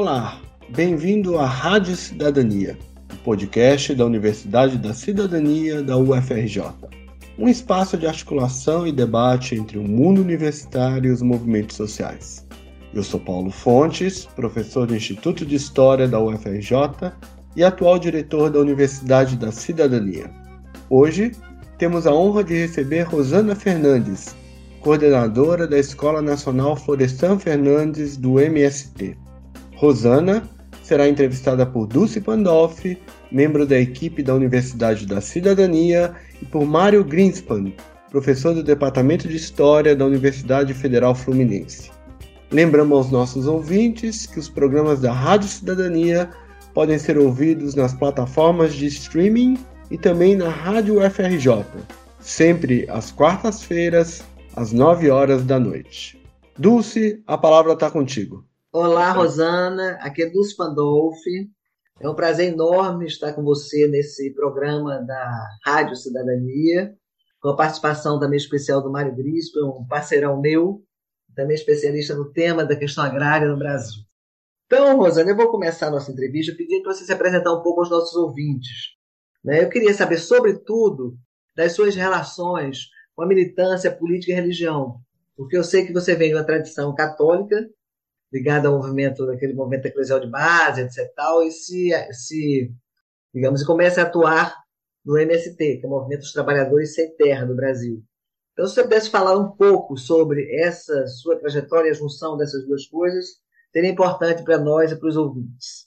Olá, bem-vindo à Rádio Cidadania, o podcast da Universidade da Cidadania da UFRJ. Um espaço de articulação e debate entre o mundo universitário e os movimentos sociais. Eu sou Paulo Fontes, professor do Instituto de História da UFRJ e atual diretor da Universidade da Cidadania. Hoje, temos a honra de receber Rosana Fernandes, coordenadora da Escola Nacional Florestan Fernandes do MST. Rosana será entrevistada por Dulce Pandolfi, membro da equipe da Universidade da Cidadania, e por Mário Greenspan, professor do Departamento de História da Universidade Federal Fluminense. Lembramos aos nossos ouvintes que os programas da Rádio Cidadania podem ser ouvidos nas plataformas de streaming e também na Rádio UFRJ, sempre às quartas-feiras, às 9 horas da noite. Dulce, a palavra está contigo. Olá, Rosana. Aqui é Dulce Pandolfi. É um prazer enorme estar com você nesse programa da Rádio Cidadania, com a participação também especial do Mário Grispo, um parceirão meu, também especialista no tema da questão agrária no Brasil. Então, Rosana, eu vou começar a nossa entrevista pedindo para você se apresentar um pouco aos nossos ouvintes. Né? Eu queria saber, sobretudo, das suas relações com a militância política e religião, porque eu sei que você vem de uma tradição católica ligada ao movimento, daquele movimento eclesial de base, etc. Tal, e se, se, digamos, e começa a atuar no MST, que é o Movimento dos Trabalhadores Sem Terra do Brasil. Então, se você pudesse falar um pouco sobre essa sua trajetória e a junção dessas duas coisas, seria importante para nós e para os ouvintes.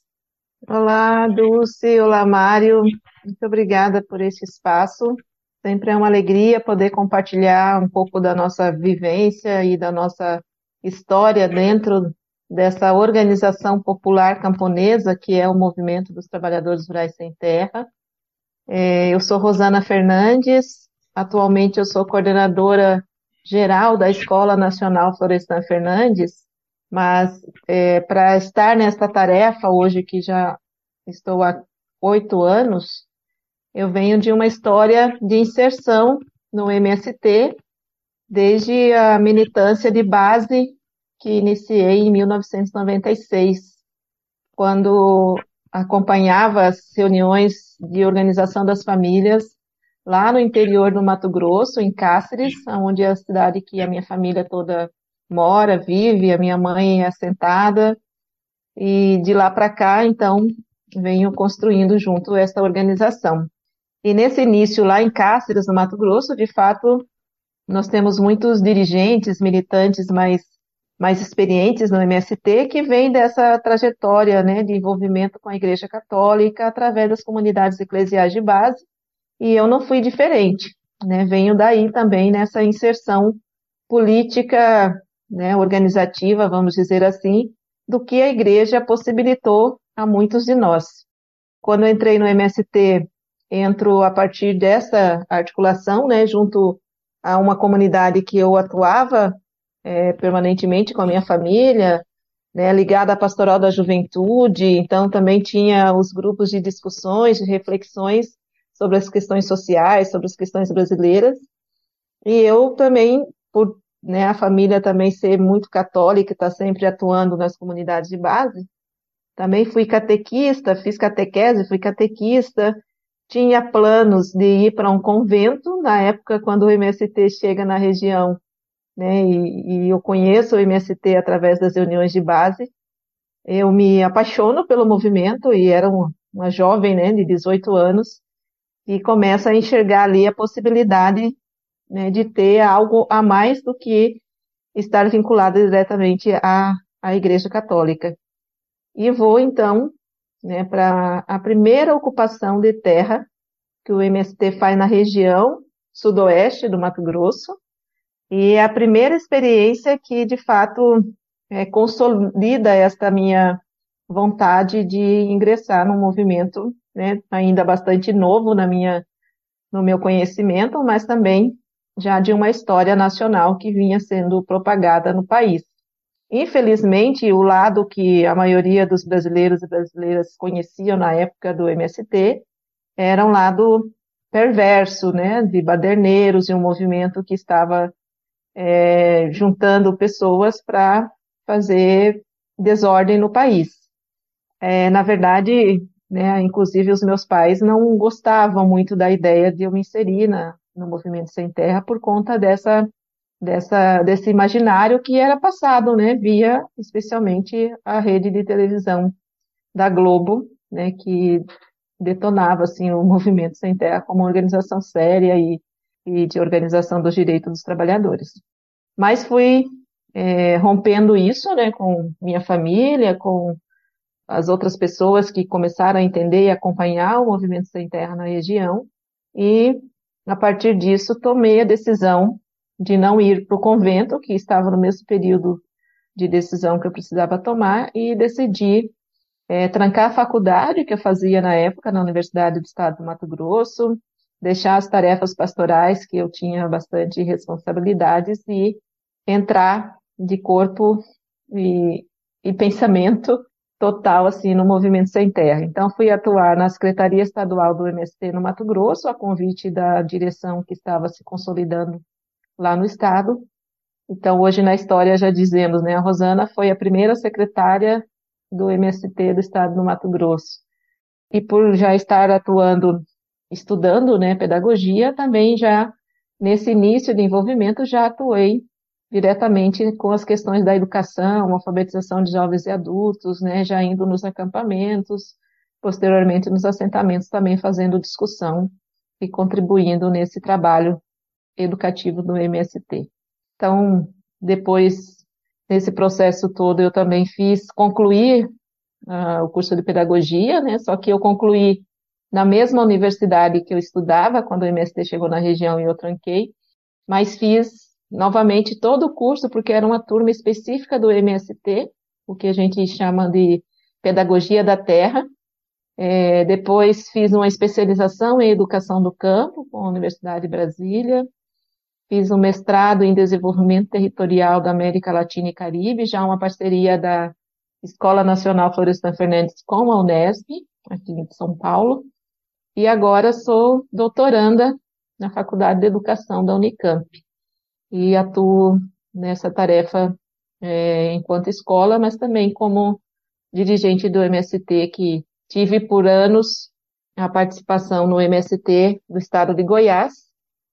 Olá, Dulce, olá, Mário. Muito obrigada por esse espaço. Sempre é uma alegria poder compartilhar um pouco da nossa vivência e da nossa história dentro dessa organização popular camponesa, que é o Movimento dos Trabalhadores Rurais Sem Terra. É, eu sou Rosana Fernandes, atualmente eu sou coordenadora geral da Escola Nacional Florestan Fernandes, mas é, para estar nesta tarefa hoje, que já estou há oito anos, eu venho de uma história de inserção no MST, desde a militância de base que iniciei em 1996, quando acompanhava as reuniões de organização das famílias lá no interior do Mato Grosso, em Cáceres, onde é a cidade que a minha família toda mora, vive, a minha mãe é assentada, e de lá para cá, então, venho construindo junto essa organização. E nesse início lá em Cáceres, no Mato Grosso, de fato, nós temos muitos dirigentes, militantes mais mais experientes no MST, que vem dessa trajetória né, de envolvimento com a Igreja Católica através das comunidades eclesiais de base, e eu não fui diferente. Né, venho daí também nessa inserção política, né, organizativa, vamos dizer assim, do que a Igreja possibilitou a muitos de nós. Quando entrei no MST, entro a partir dessa articulação, né, junto a uma comunidade que eu atuava é, permanentemente com a minha família, né, ligada à pastoral da juventude, então também tinha os grupos de discussões, de reflexões sobre as questões sociais, sobre as questões brasileiras. E eu também, por né, a família também ser muito católica, estar tá sempre atuando nas comunidades de base, também fui catequista, fiz catequese, fui catequista, tinha planos de ir para um convento, na época quando o MST chega na região, né? E, e, eu conheço o MST através das reuniões de base. Eu me apaixono pelo movimento e era uma, uma jovem, né, de 18 anos, e começa a enxergar ali a possibilidade né, de ter algo a mais do que estar vinculado diretamente à, à Igreja Católica. E vou então né, para a primeira ocupação de terra que o MST faz na região sudoeste do Mato Grosso, e é a primeira experiência que, de fato, é, consolida esta minha vontade de ingressar num movimento né, ainda bastante novo na minha, no meu conhecimento, mas também já de uma história nacional que vinha sendo propagada no país. Infelizmente, o lado que a maioria dos brasileiros e brasileiras conheciam na época do MST era um lado perverso, né, de baderneiros e um movimento que estava é, juntando pessoas para fazer desordem no país. É, na verdade, né, inclusive os meus pais não gostavam muito da ideia de eu me inserir na, no movimento sem terra por conta dessa, dessa, desse imaginário que era passado, né, via especialmente a rede de televisão da Globo, né, que detonava assim o movimento sem terra como uma organização séria e, e de organização dos direitos dos trabalhadores. Mas fui é, rompendo isso, né, com minha família, com as outras pessoas que começaram a entender e acompanhar o movimento sem terra na região, e a partir disso tomei a decisão de não ir para o convento, que estava no mesmo período de decisão que eu precisava tomar, e decidi é, trancar a faculdade que eu fazia na época na Universidade do Estado do Mato Grosso, deixar as tarefas pastorais que eu tinha bastante responsabilidades e entrar de corpo e, e pensamento total assim no movimento sem terra. Então fui atuar na Secretaria Estadual do MST no Mato Grosso, a convite da direção que estava se consolidando lá no estado. Então hoje na história já dizemos, né, a Rosana foi a primeira secretária do MST do estado do Mato Grosso. E por já estar atuando, estudando, né, pedagogia, também já nesse início de envolvimento já atuei diretamente com as questões da educação, alfabetização de jovens e adultos, né, já indo nos acampamentos, posteriormente nos assentamentos também fazendo discussão e contribuindo nesse trabalho educativo do MST. Então, depois nesse processo todo eu também fiz concluir uh, o curso de pedagogia, né, só que eu concluí na mesma universidade que eu estudava quando o MST chegou na região e eu tranquei, mas fiz novamente todo o curso, porque era uma turma específica do MST, o que a gente chama de Pedagogia da Terra. É, depois fiz uma especialização em Educação do Campo, com a Universidade de Brasília. Fiz um mestrado em Desenvolvimento Territorial da América Latina e Caribe, já uma parceria da Escola Nacional Florestan Fernandes com a Unesp, aqui em São Paulo. E agora sou doutoranda na Faculdade de Educação da Unicamp e atuo nessa tarefa é, enquanto escola, mas também como dirigente do MST, que tive por anos a participação no MST do estado de Goiás,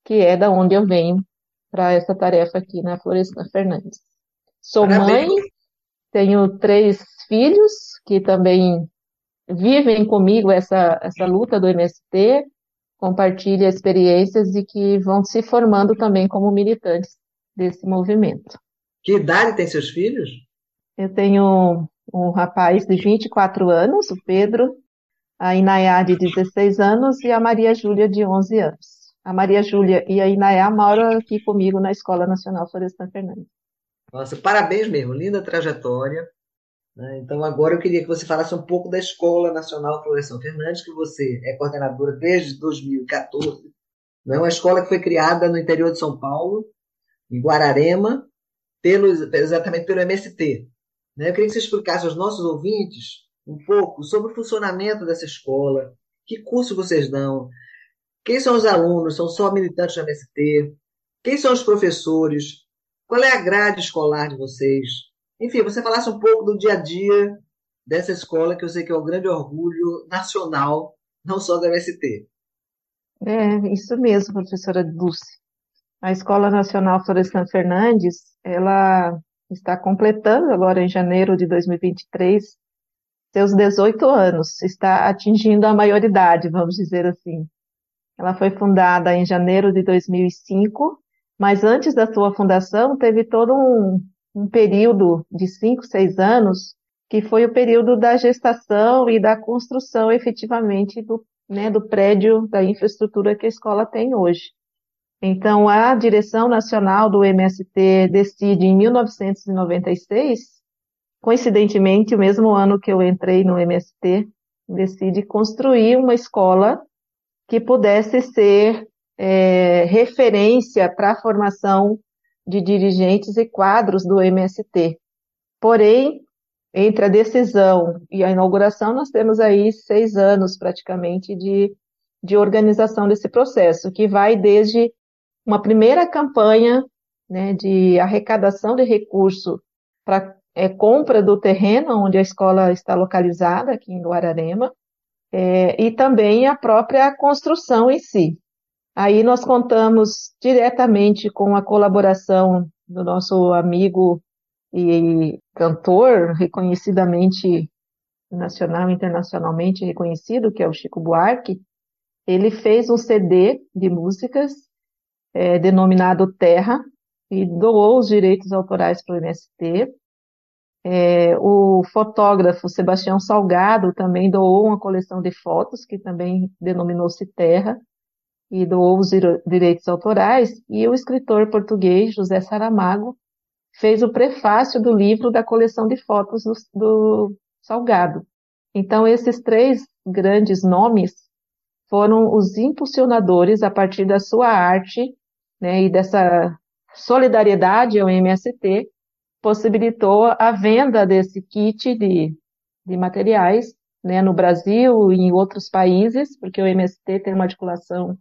que é da onde eu venho para essa tarefa aqui na Florestan Fernandes. Sou Parabéns. mãe, tenho três filhos que também vivem comigo essa, essa luta do MST, compartilha experiências e que vão se formando também como militantes desse movimento. Que idade tem seus filhos? Eu tenho um rapaz de 24 anos, o Pedro, a Inayá de 16 anos e a Maria Júlia de 11 anos. A Maria Júlia e a Inayá moram aqui comigo na Escola Nacional Florestan Fernandes. Nossa, parabéns mesmo, linda trajetória. Né? Então, agora eu queria que você falasse um pouco da Escola Nacional Florestan Fernandes, que você é coordenadora desde 2014. É uma escola que foi criada no interior de São Paulo, em Guararema, pelo, exatamente pelo MST. Né? Eu queria que você explicasse aos nossos ouvintes um pouco sobre o funcionamento dessa escola, que curso vocês dão, quem são os alunos, são só militantes do MST, quem são os professores, qual é a grade escolar de vocês, enfim, você falasse um pouco do dia a dia dessa escola, que eu sei que é um grande orgulho nacional, não só do MST. É, isso mesmo, professora Dulce. A Escola Nacional Florestan Fernandes, ela está completando agora em janeiro de 2023 seus 18 anos, está atingindo a maioridade, vamos dizer assim. Ela foi fundada em janeiro de 2005, mas antes da sua fundação teve todo um, um período de cinco, seis anos, que foi o período da gestação e da construção efetivamente do, né, do prédio, da infraestrutura que a escola tem hoje. Então, a direção nacional do MST decide em 1996, coincidentemente, o mesmo ano que eu entrei no MST, decide construir uma escola que pudesse ser é, referência para a formação de dirigentes e quadros do MST. Porém, entre a decisão e a inauguração, nós temos aí seis anos praticamente de, de organização desse processo, que vai desde uma primeira campanha né, de arrecadação de recurso para é, compra do terreno onde a escola está localizada, aqui em Guararema, é, e também a própria construção em si. Aí nós contamos diretamente com a colaboração do nosso amigo e cantor, reconhecidamente nacional e internacionalmente reconhecido, que é o Chico Buarque. Ele fez um CD de músicas é, denominado Terra e doou os direitos autorais para o MST. É, o fotógrafo Sebastião Salgado também doou uma coleção de fotos, que também denominou-se Terra, e doou os direitos autorais. E o escritor português José Saramago fez o prefácio do livro da coleção de fotos do, do Salgado. Então, esses três grandes nomes foram os impulsionadores, a partir da sua arte né, e dessa solidariedade ao MST, possibilitou a venda desse kit de, de materiais né, no Brasil e em outros países, porque o MST tem uma articulação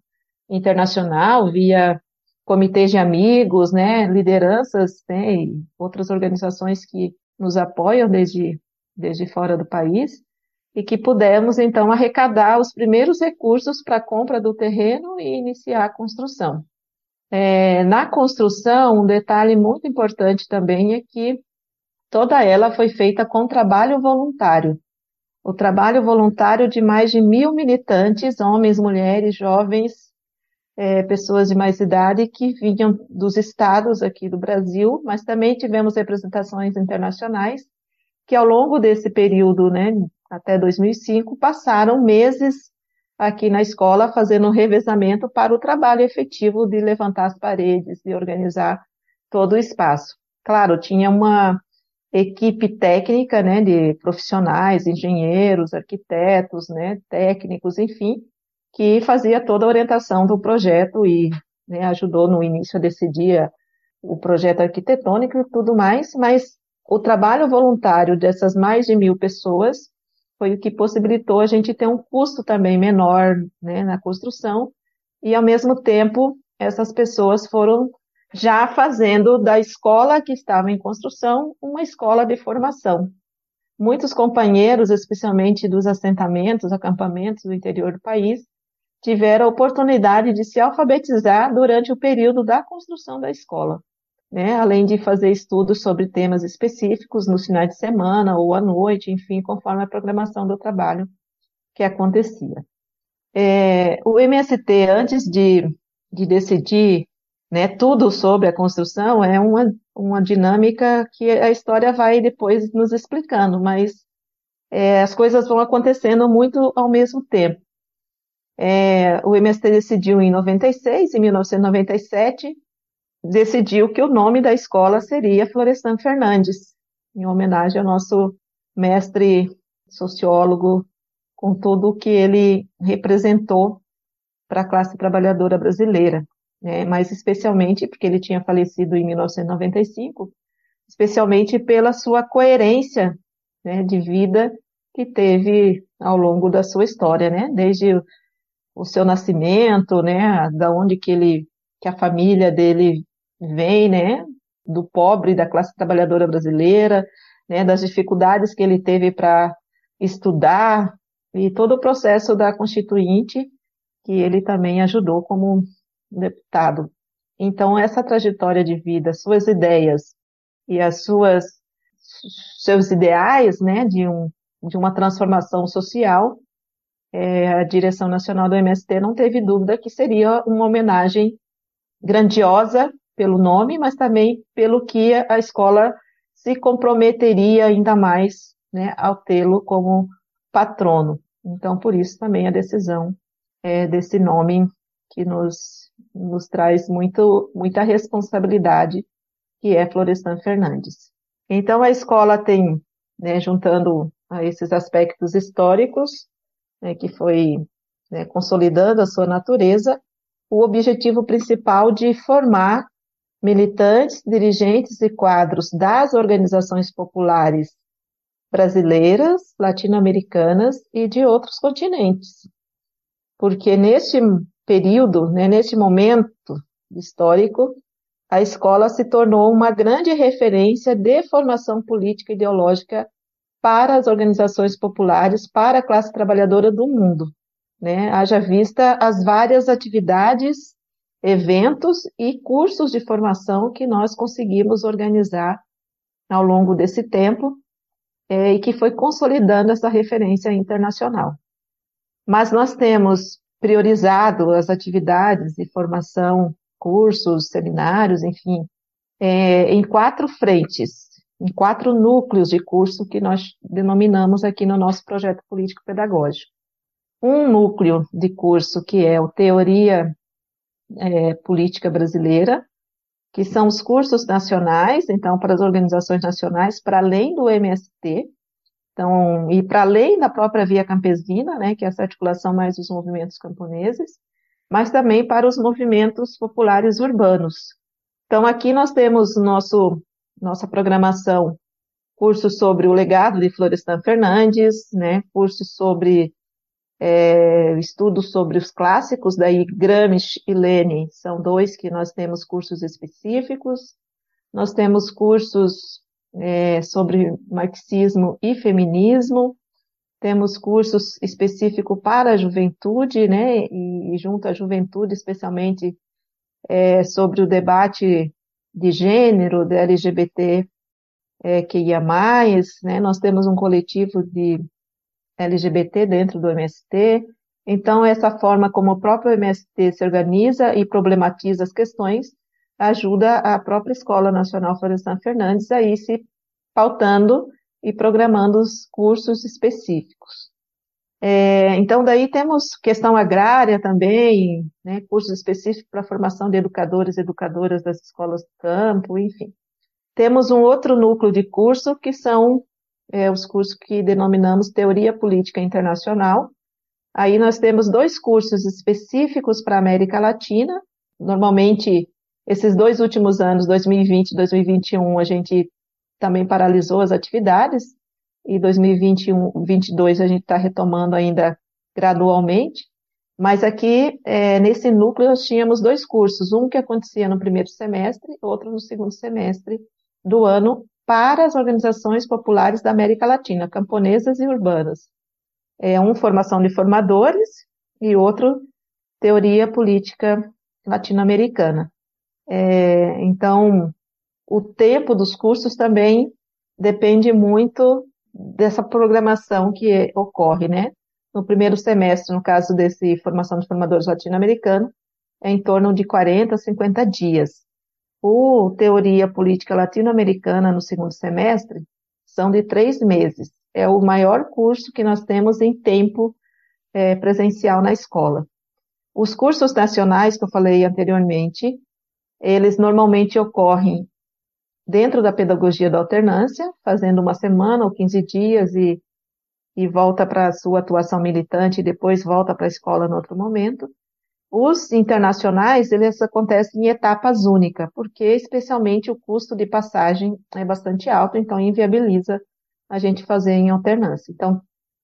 internacional via comitês de amigos, né, lideranças né, e outras organizações que nos apoiam desde, desde fora do país e que pudemos então arrecadar os primeiros recursos para a compra do terreno e iniciar a construção. É, na construção, um detalhe muito importante também é que toda ela foi feita com trabalho voluntário. O trabalho voluntário de mais de mil militantes, homens, mulheres, jovens, é, pessoas de mais idade que vinham dos estados aqui do Brasil, mas também tivemos representações internacionais que ao longo desse período, né, até 2005, passaram meses aqui na escola fazendo um revezamento para o trabalho efetivo de levantar as paredes, de organizar todo o espaço. Claro, tinha uma equipe técnica, né, de profissionais, engenheiros, arquitetos, né, técnicos, enfim, que fazia toda a orientação do projeto e né, ajudou no início a decidir o projeto arquitetônico e tudo mais, mas o trabalho voluntário dessas mais de mil pessoas foi o que possibilitou a gente ter um custo também menor né, na construção, e ao mesmo tempo essas pessoas foram já fazendo da escola que estava em construção uma escola de formação. Muitos companheiros, especialmente dos assentamentos, acampamentos do interior do país, tiveram a oportunidade de se alfabetizar durante o período da construção da escola né, além de fazer estudos sobre temas específicos nos finais de semana ou à noite, enfim, conforme a programação do trabalho que acontecia. É, o MST, antes de, de decidir né, tudo sobre a construção, é uma, uma dinâmica que a história vai depois nos explicando, mas é, as coisas vão acontecendo muito ao mesmo tempo. É, o MST decidiu em 96, em 1997, decidiu que o nome da escola seria Florestan Fernandes, em homenagem ao nosso mestre sociólogo, com tudo o que ele representou para a classe trabalhadora brasileira, né? mas especialmente porque ele tinha falecido em 1995, especialmente pela sua coerência né, de vida que teve ao longo da sua história, né? desde o seu nascimento, né, da onde que ele que a família dele vem, né, do pobre, da classe trabalhadora brasileira, né, das dificuldades que ele teve para estudar e todo o processo da Constituinte que ele também ajudou como deputado. Então essa trajetória de vida, suas ideias e as suas seus ideais, né, de um de uma transformação social, é, a direção nacional do MST não teve dúvida que seria uma homenagem grandiosa pelo nome, mas também pelo que a escola se comprometeria ainda mais né, ao tê-lo como patrono. Então, por isso também a decisão é, desse nome que nos, nos traz muito, muita responsabilidade, que é Florestan Fernandes. Então, a escola tem, né, juntando a esses aspectos históricos, né, que foi né, consolidando a sua natureza, o objetivo principal de formar militantes, dirigentes e quadros das organizações populares brasileiras, latino-americanas e de outros continentes. Porque neste período, né, neste momento histórico, a escola se tornou uma grande referência de formação política e ideológica para as organizações populares, para a classe trabalhadora do mundo. Né? Haja vista as várias atividades, eventos e cursos de formação que nós conseguimos organizar ao longo desse tempo é, e que foi consolidando essa referência internacional. Mas nós temos priorizado as atividades de formação, cursos, seminários, enfim, é, em quatro frentes, em quatro núcleos de curso que nós denominamos aqui no nosso projeto político-pedagógico. Um núcleo de curso que é o Teoria é, Política Brasileira, que são os cursos nacionais, então, para as organizações nacionais, para além do MST, então, e para além da própria Via Campesina, né, que é essa articulação mais dos movimentos camponeses, mas também para os movimentos populares urbanos. Então, aqui nós temos nosso, nossa programação, cursos sobre o legado de Florestan Fernandes, né, cursos sobre é, estudos sobre os clássicos, daí Gramsci e Lenin são dois que nós temos cursos específicos. Nós temos cursos é, sobre marxismo e feminismo, temos cursos específicos para a juventude, né, e, e junto à juventude, especialmente é, sobre o debate de gênero, da LGBT é, que ia mais, né, nós temos um coletivo de LGBT dentro do MST. Então, essa forma como o próprio MST se organiza e problematiza as questões ajuda a própria Escola Nacional Florestan Fernandes a ir se pautando e programando os cursos específicos. É, então, daí temos questão agrária também, né, cursos específicos para formação de educadores e educadoras das escolas do campo, enfim. Temos um outro núcleo de curso que são é, os cursos que denominamos Teoria Política Internacional. Aí nós temos dois cursos específicos para a América Latina. Normalmente, esses dois últimos anos, 2020 e 2021, a gente também paralisou as atividades, e 2021, 2022 a gente está retomando ainda gradualmente. Mas aqui, é, nesse núcleo, nós tínhamos dois cursos, um que acontecia no primeiro semestre, outro no segundo semestre do ano, para as organizações populares da América Latina, camponesas e urbanas. É um formação de formadores e outro teoria política latino-americana. É, então, o tempo dos cursos também depende muito dessa programação que ocorre, né? No primeiro semestre, no caso desse formação de formadores latino-americanos, é em torno de 40 a 50 dias. O Teoria Política Latino-Americana no segundo semestre são de três meses. É o maior curso que nós temos em tempo é, presencial na escola. Os cursos nacionais que eu falei anteriormente, eles normalmente ocorrem dentro da pedagogia da alternância, fazendo uma semana ou 15 dias e, e volta para a sua atuação militante e depois volta para a escola no outro momento. Os internacionais, eles acontecem em etapas únicas, porque especialmente o custo de passagem é bastante alto, então inviabiliza a gente fazer em alternância. Então,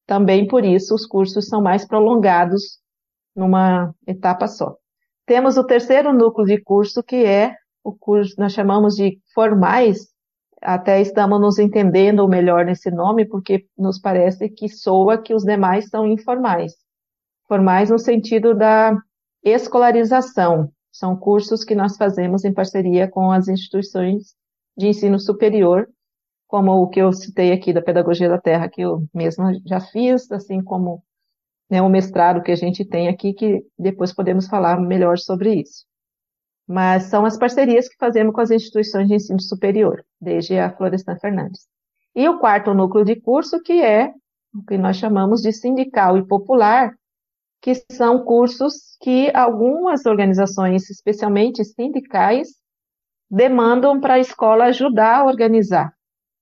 também por isso os cursos são mais prolongados numa etapa só. Temos o terceiro núcleo de curso, que é o curso, nós chamamos de formais, até estamos nos entendendo melhor nesse nome, porque nos parece que soa que os demais são informais. Formais no sentido da escolarização. São cursos que nós fazemos em parceria com as instituições de ensino superior, como o que eu citei aqui da Pedagogia da Terra, que eu mesma já fiz, assim como né, o mestrado que a gente tem aqui, que depois podemos falar melhor sobre isso. Mas são as parcerias que fazemos com as instituições de ensino superior, desde a Florestan Fernandes. E o quarto núcleo de curso, que é o que nós chamamos de sindical e popular, que são cursos que algumas organizações, especialmente sindicais, demandam para a escola ajudar a organizar.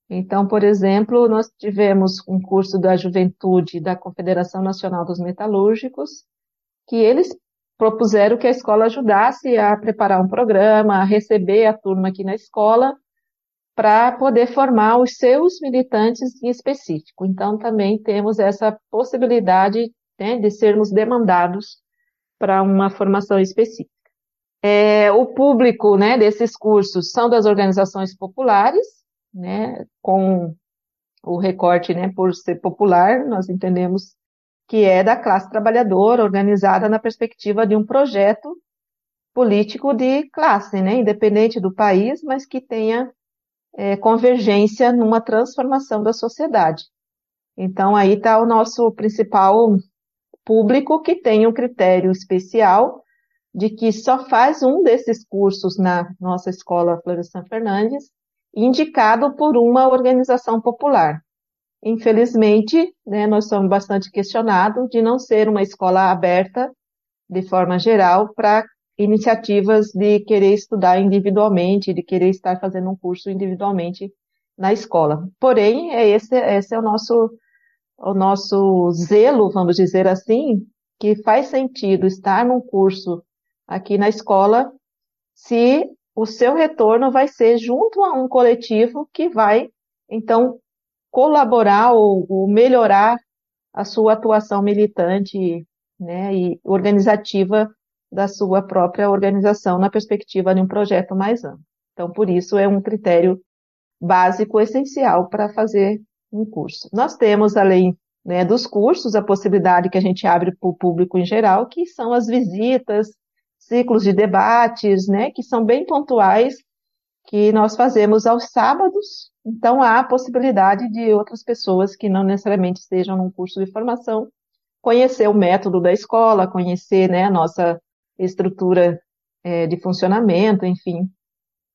Então, por exemplo, nós tivemos um curso da juventude da Confederação Nacional dos Metalúrgicos, que eles propuseram que a escola ajudasse a preparar um programa, a receber a turma aqui na escola, para poder formar os seus militantes em específico. Então, também temos essa possibilidade né, de sermos demandados para uma formação específica. É, o público né, desses cursos são das organizações populares, né, com o recorte né, por ser popular, nós entendemos que é da classe trabalhadora organizada na perspectiva de um projeto político de classe, né, independente do país, mas que tenha é, convergência numa transformação da sociedade. Então, aí está o nosso principal público que tem um critério especial de que só faz um desses cursos na nossa escola Florestan Fernandes, indicado por uma organização popular. Infelizmente, né, nós somos bastante questionados de não ser uma escola aberta, de forma geral, para iniciativas de querer estudar individualmente, de querer estar fazendo um curso individualmente na escola. Porém, é esse, esse é o nosso, o nosso zelo, vamos dizer assim, que faz sentido estar num curso aqui na escola se o seu retorno vai ser junto a um coletivo que vai, então, colaborar ou, ou melhorar a sua atuação militante né, e organizativa da sua própria organização na perspectiva de um projeto mais amplo. Então, por isso, é um critério básico, essencial para fazer um curso. Nós temos, além né, dos cursos, a possibilidade que a gente abre para o público em geral, que são as visitas, ciclos de debates, né, que são bem pontuais, que nós fazemos aos sábados. Então, há a possibilidade de outras pessoas que não necessariamente estejam num curso de formação conhecer o método da escola, conhecer né, a nossa estrutura é, de funcionamento, enfim,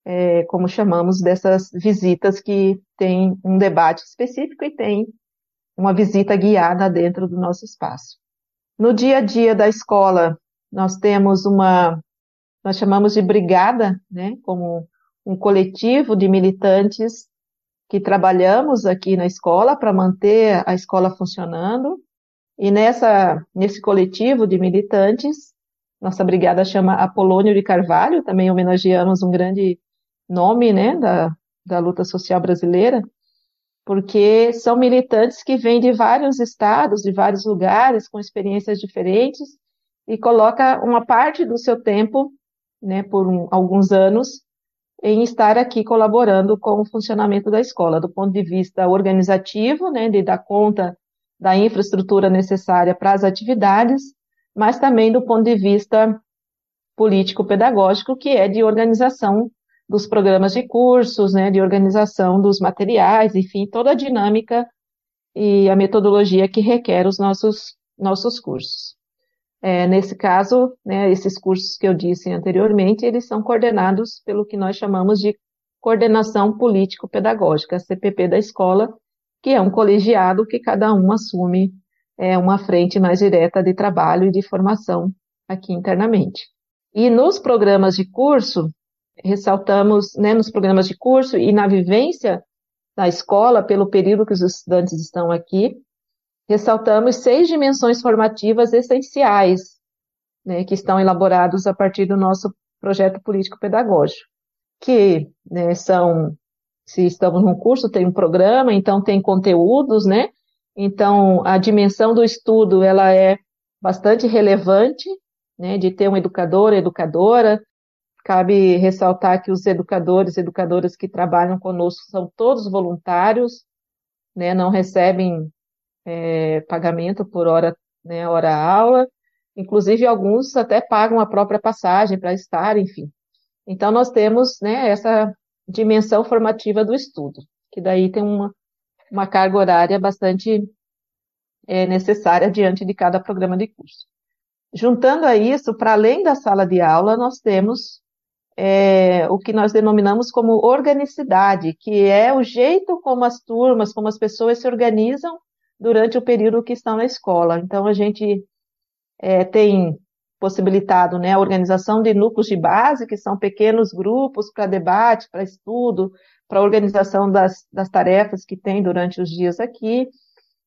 é, como chamamos dessas visitas que tem um debate específico e tem uma visita guiada dentro do nosso espaço. No dia a dia da escola, nós temos uma, nós chamamos de brigada, né, como um coletivo de militantes que trabalhamos aqui na escola para manter a escola funcionando. E nessa, nesse coletivo de militantes, nossa brigada chama Apolônio de Carvalho, também homenageamos um grande nome né, da, da luta social brasileira, porque são militantes que vêm de vários estados, de vários lugares, com experiências diferentes, e coloca uma parte do seu tempo, né, por um, alguns anos, em estar aqui colaborando com o funcionamento da escola, do ponto de vista organizativo, né, de dar conta da infraestrutura necessária para as atividades, mas também do ponto de vista político-pedagógico, que é de organização dos programas de cursos, né, de organização dos materiais, enfim, toda a dinâmica e a metodologia que requer os nossos, nossos cursos. É, nesse caso, né, esses cursos que eu disse anteriormente, eles são coordenados pelo que nós chamamos de coordenação político-pedagógica, CPP da escola, que é um colegiado que cada um assume é, uma frente mais direta de trabalho e de formação aqui internamente. E nos programas de curso, ressaltamos, né, nos programas de curso e na vivência da escola, pelo período que os estudantes estão aqui, ressaltamos seis dimensões formativas essenciais, né, que estão elaborados a partir do nosso projeto político-pedagógico, que né, são, se estamos num curso, tem um programa, então tem conteúdos, né, então, a dimensão do estudo, ela é bastante relevante, né, de ter um educador, educadora. Cabe ressaltar que os educadores educadoras que trabalham conosco são todos voluntários, né, não recebem é, pagamento por hora, né, hora aula. Inclusive, alguns até pagam a própria passagem para estar, enfim. Então, nós temos né, essa dimensão formativa do estudo, que daí tem uma, uma carga horária bastante é, necessária diante de cada programa de curso. Juntando a isso, para além da sala de aula, nós temos é, o que nós denominamos como organicidade, que é o jeito como as turmas, como as pessoas se organizam durante o período que estão na escola. Então, a gente é, tem possibilitado né, a organização de núcleos de base, que são pequenos grupos para debate, para estudo, para organização das, das tarefas que tem durante os dias aqui,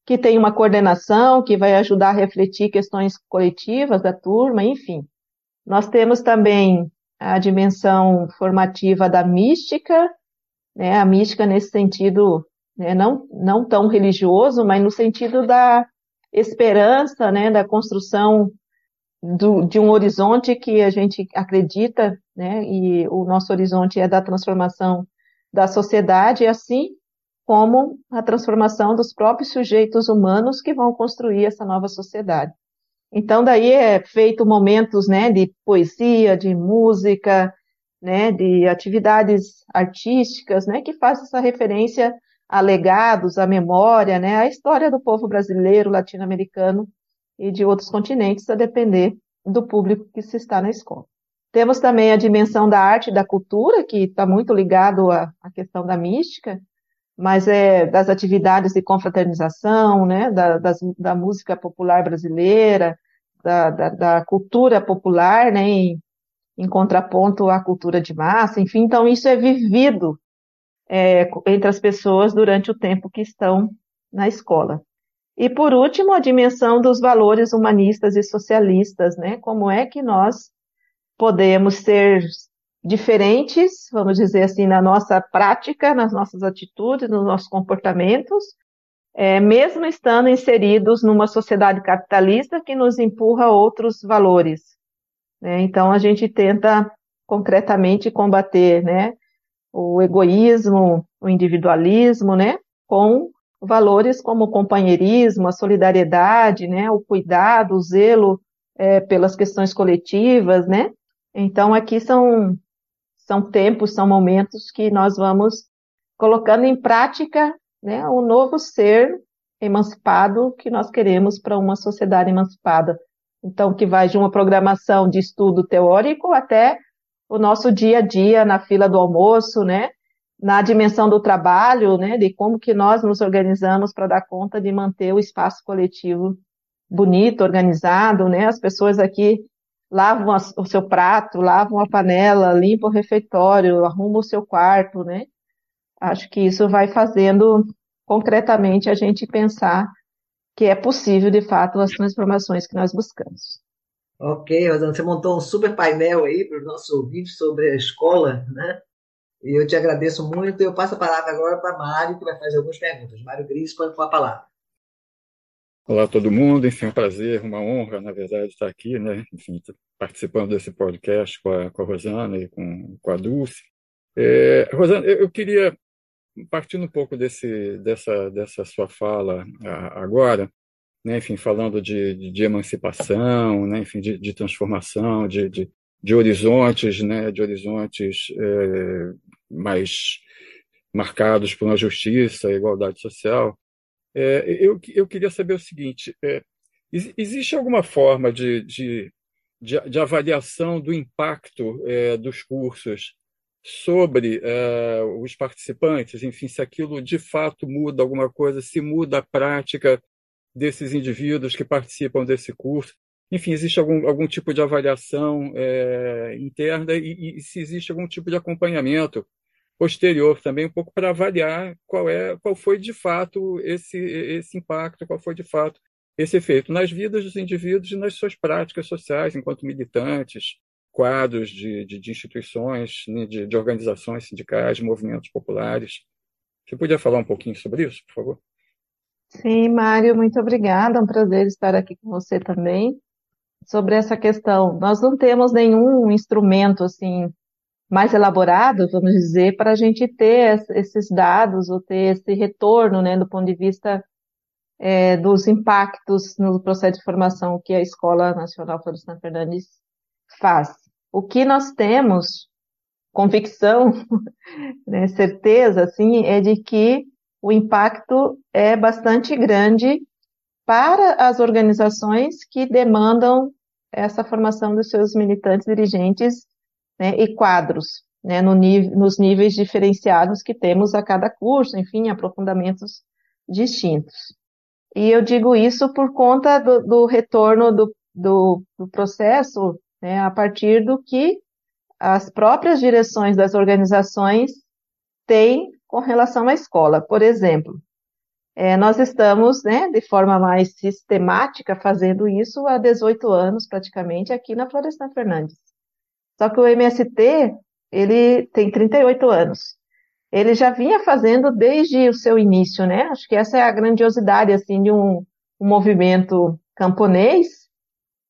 que tem uma coordenação que vai ajudar a refletir questões coletivas da turma, enfim. Nós temos também a dimensão formativa da mística, né, a mística nesse sentido, né, não, não tão religioso, mas no sentido da esperança, né, da construção do, de um horizonte que a gente acredita, né, e o nosso horizonte é da transformação da sociedade, assim como a transformação dos próprios sujeitos humanos que vão construir essa nova sociedade. Então, daí é feito momentos, né, de poesia, de música, né, de atividades artísticas, né, que faz essa referência a legados, à memória, né, à história do povo brasileiro, latino-americano e de outros continentes, a depender do público que se está na escola. Temos também a dimensão da arte e da cultura, que está muito ligado à, à, questão da mística, mas é das atividades de confraternização, né, da, das, da música popular brasileira, da, da, da cultura popular, né, em, em, contraponto à cultura de massa, enfim, então isso é vivido é, entre as pessoas durante o tempo que estão na escola. E por último, a dimensão dos valores humanistas e socialistas, né, como é que nós podemos ser diferentes, vamos dizer assim, na nossa prática, nas nossas atitudes, nos nossos comportamentos, é, mesmo estando inseridos numa sociedade capitalista que nos empurra outros valores. Né? Então, a gente tenta concretamente combater né, o egoísmo, o individualismo, né, com valores como o companheirismo, a solidariedade, né, o cuidado, o zelo é, pelas questões coletivas, né, então, aqui são, são tempos, são momentos que nós vamos colocando em prática né, o novo ser emancipado que nós queremos para uma sociedade emancipada. Então, que vai de uma programação de estudo teórico até o nosso dia a dia na fila do almoço, né? Na dimensão do trabalho, né? De como que nós nos organizamos para dar conta de manter o espaço coletivo bonito, organizado, né? As pessoas aqui lavam o seu prato, lavam a panela, limpam o refeitório, arrumam o seu quarto, né? Acho que isso vai fazendo concretamente a gente pensar que é possível, de fato, as transformações que nós buscamos. Ok, Rosana, você montou um super painel aí para os nossos ouvintes sobre a escola, né? E eu te agradeço muito. Eu passo a palavra agora para Mário, que vai fazer algumas perguntas. Mário Grispan, com a palavra. Olá todo mundo, enfim, é um prazer, uma honra, na verdade, estar aqui, né? Enfim, participando desse podcast com a, com a Rosana e com, com a Dulce. É, Rosana, eu, eu, queria, partindo um pouco desse, dessa, dessa sua fala agora, né? Enfim, falando de, de, emancipação, né? Enfim, de, de transformação, de, de, de, horizontes, né? De horizontes é, mais marcados por uma justiça, igualdade social. É, eu, eu queria saber o seguinte: é, existe alguma forma de, de, de, de avaliação do impacto é, dos cursos sobre é, os participantes? Enfim, se aquilo de fato muda alguma coisa, se muda a prática desses indivíduos que participam desse curso? Enfim, existe algum, algum tipo de avaliação é, interna e, e se existe algum tipo de acompanhamento posterior também um pouco para avaliar qual é qual foi de fato esse esse impacto qual foi de fato esse efeito nas vidas dos indivíduos e nas suas práticas sociais enquanto militantes quadros de, de, de instituições né, de, de, organizações sindicais movimentos populares você podia falar um pouquinho sobre isso por favor sim Mário muito obrigada é um prazer estar aqui com você também sobre essa questão nós não temos nenhum instrumento assim mais elaborado, vamos dizer, para a gente ter esses dados ou ter esse retorno, né, do ponto de vista é, dos impactos no processo de formação que a Escola Nacional Florestan Fernandes faz. O que nós temos convicção, né, certeza, assim, é de que o impacto é bastante grande para as organizações que demandam essa formação dos seus militantes dirigentes né, e quadros, né, no nos níveis diferenciados que temos a cada curso, enfim, aprofundamentos distintos. E eu digo isso por conta do, do retorno do, do, do processo né, a partir do que as próprias direções das organizações têm com relação à escola. Por exemplo, é, nós estamos, né, de forma mais sistemática, fazendo isso há 18 anos, praticamente, aqui na Florestan Fernandes. Só que o MST, ele tem 38 anos. Ele já vinha fazendo desde o seu início, né? Acho que essa é a grandiosidade, assim, de um, um movimento camponês,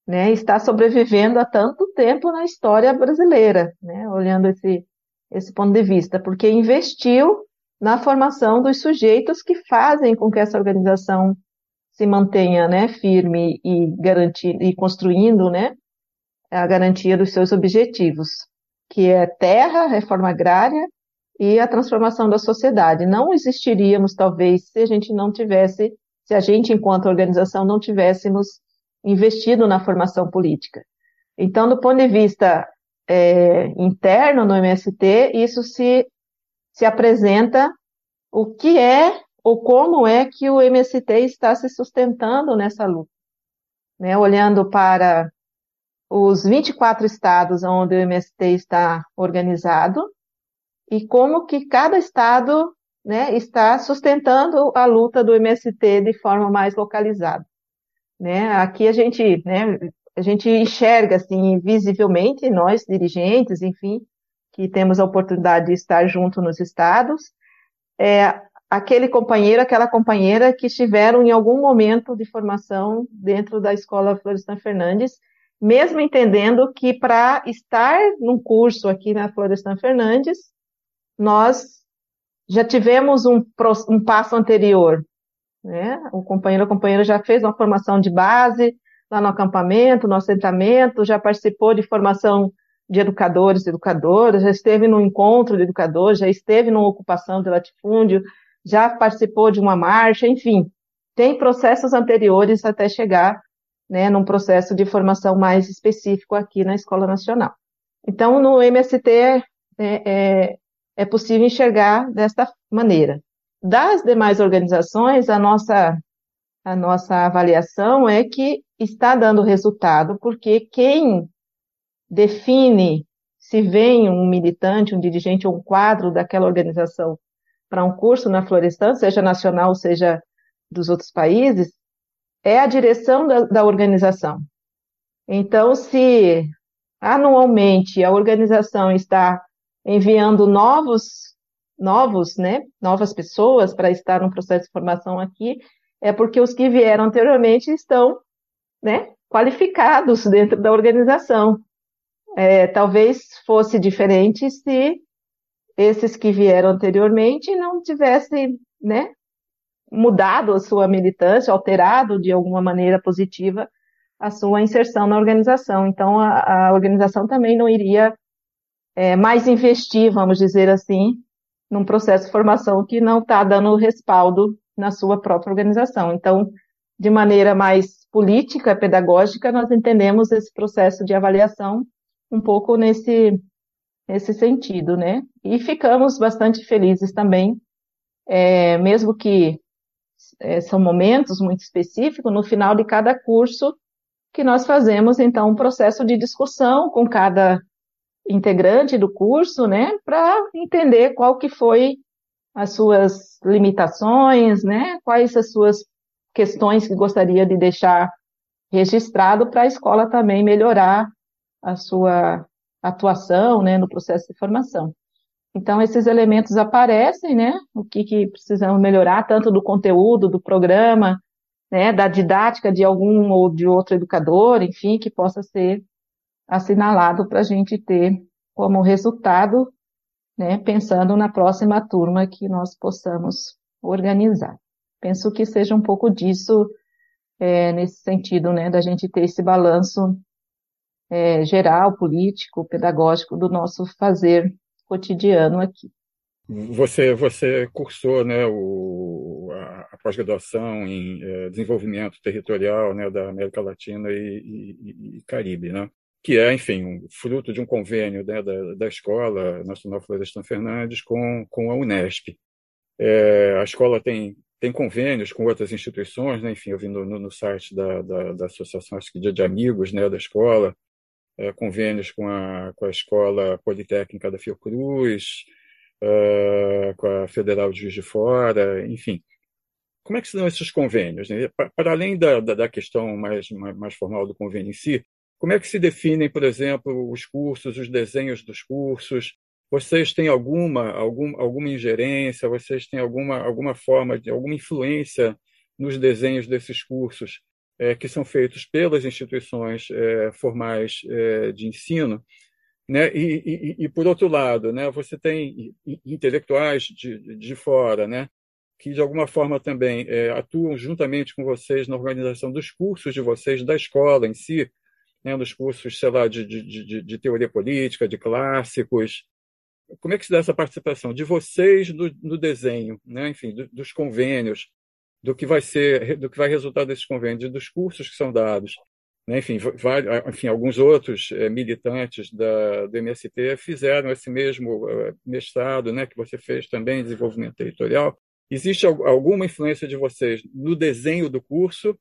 né, está sobrevivendo há tanto tempo na história brasileira, né, olhando esse, esse ponto de vista, porque investiu na formação dos sujeitos que fazem com que essa organização se mantenha né, firme e, e construindo né, a garantia dos seus objetivos, que é terra, reforma agrária e a transformação da sociedade. Não existiríamos, talvez, se a gente não tivesse, se a gente, enquanto organização, não tivéssemos investido na formação política. Então, do ponto de vista é, interno no MST, isso se, se apresenta o que é ou como é que o MST está se sustentando nessa luta. Né? Olhando para os 24 estados onde o MST está organizado e como que cada estado né, está sustentando a luta do MST de forma mais localizada. Né? Aqui a gente, né, a gente enxerga assim visivelmente nós dirigentes, enfim, que temos a oportunidade de estar junto nos estados, é, aquele companheiro, aquela companheira que estiveram em algum momento de formação dentro da escola Florestan Fernandes, mesmo entendendo que para estar num curso aqui na Florestan Fernandes, nós já tivemos um, um passo anterior. Né? O companheiro ou companheira já fez uma formação de base lá no acampamento, no assentamento, já participou de formação de educadores e educadoras, já esteve no encontro de educadores, já esteve numa ocupação de latifúndio, já participou de uma marcha, enfim, tem processos anteriores até chegar né, num processo de formação mais específico aqui na Escola Nacional. Então, no MST é, é, é possível enxergar desta maneira. Das demais organizações, a nossa, a nossa avaliação é que está dando resultado, porque quem define se vem um militante, um dirigente ou um quadro daquela organização para um curso na Florestan, seja nacional, seja dos outros países, é a direção da, da organização. Então, se anualmente a organização está enviando novos, novos, né, novas pessoas para estar no processo de formação aqui, é porque os que vieram anteriormente estão, né, qualificados dentro da organização. É, talvez fosse diferente se esses que vieram anteriormente não tivessem, né, mudado a sua militância, alterado de alguma maneira positiva a sua inserção na organização. Então, a, a organização também não iria é, mais investir, vamos dizer assim, num processo de formação que não está dando respaldo na sua própria organização. Então, de maneira mais política, pedagógica, nós entendemos esse processo de avaliação um pouco nesse nesse sentido, né? E ficamos bastante felizes também, é, mesmo que é, são momentos muito específicos, no final de cada curso, que nós fazemos, então, um processo de discussão com cada integrante do curso, né, para entender qual que foi as suas limitações, né, quais as suas questões que gostaria de deixar registrado para a escola também melhorar a sua atuação né, no processo de formação. Então, esses elementos aparecem, né? O que, que precisamos melhorar, tanto do conteúdo, do programa, né, da didática de algum ou de outro educador, enfim, que possa ser assinalado para a gente ter como resultado, né, pensando na próxima turma que nós possamos organizar. Penso que seja um pouco disso, é, nesse sentido, né, da gente ter esse balanço é, geral, político, pedagógico do nosso fazer cotidiano aqui. Você, você cursou né, o, a, pós-graduação em é, desenvolvimento territorial né, da América Latina e, e, e, Caribe, né? que é, enfim, um, fruto de um convênio né, da, da Escola Nacional Florestan Fernandes com, com a Unesp. É, a escola tem, tem convênios com outras instituições, né? enfim, eu vi no, no site da, da, da Associação acho que de Amigos né, da escola, é, convênios com a, com a Escola Politécnica da Fiocruz, uh, com a Federal de Juiz de Fora, enfim. Como é que são esses convênios? Né? Para além da, da, da questão mais, mais, mais formal do convênio em si, como é que se definem, por exemplo, os cursos, os desenhos dos cursos? Vocês têm alguma, algum, alguma ingerência? Vocês têm alguma, alguma forma, de, alguma influência nos desenhos desses cursos? É, que são feitos pelas instituições é, formais é, de ensino, né? E, e, e, por outro lado, né, você tem intelectuais de, de fora, né, que de alguma forma também é, atuam juntamente com vocês na organização dos cursos de vocês da escola em si, né, nos cursos, sei lá, de, de, de, de teoria política, de clássicos. Como é que se dá essa participação de vocês no, no desenho, né, enfim, do, dos convênios, do que vai ser, do que vai resultar desses convênios, dos cursos que são dados. Né? Enfim, vai, enfim, alguns outros é, militantes da, do MST fizeram esse mesmo é, mestrado né, que você fez também desenvolvimento territorial. Existe alguma influência de vocês no desenho do curso?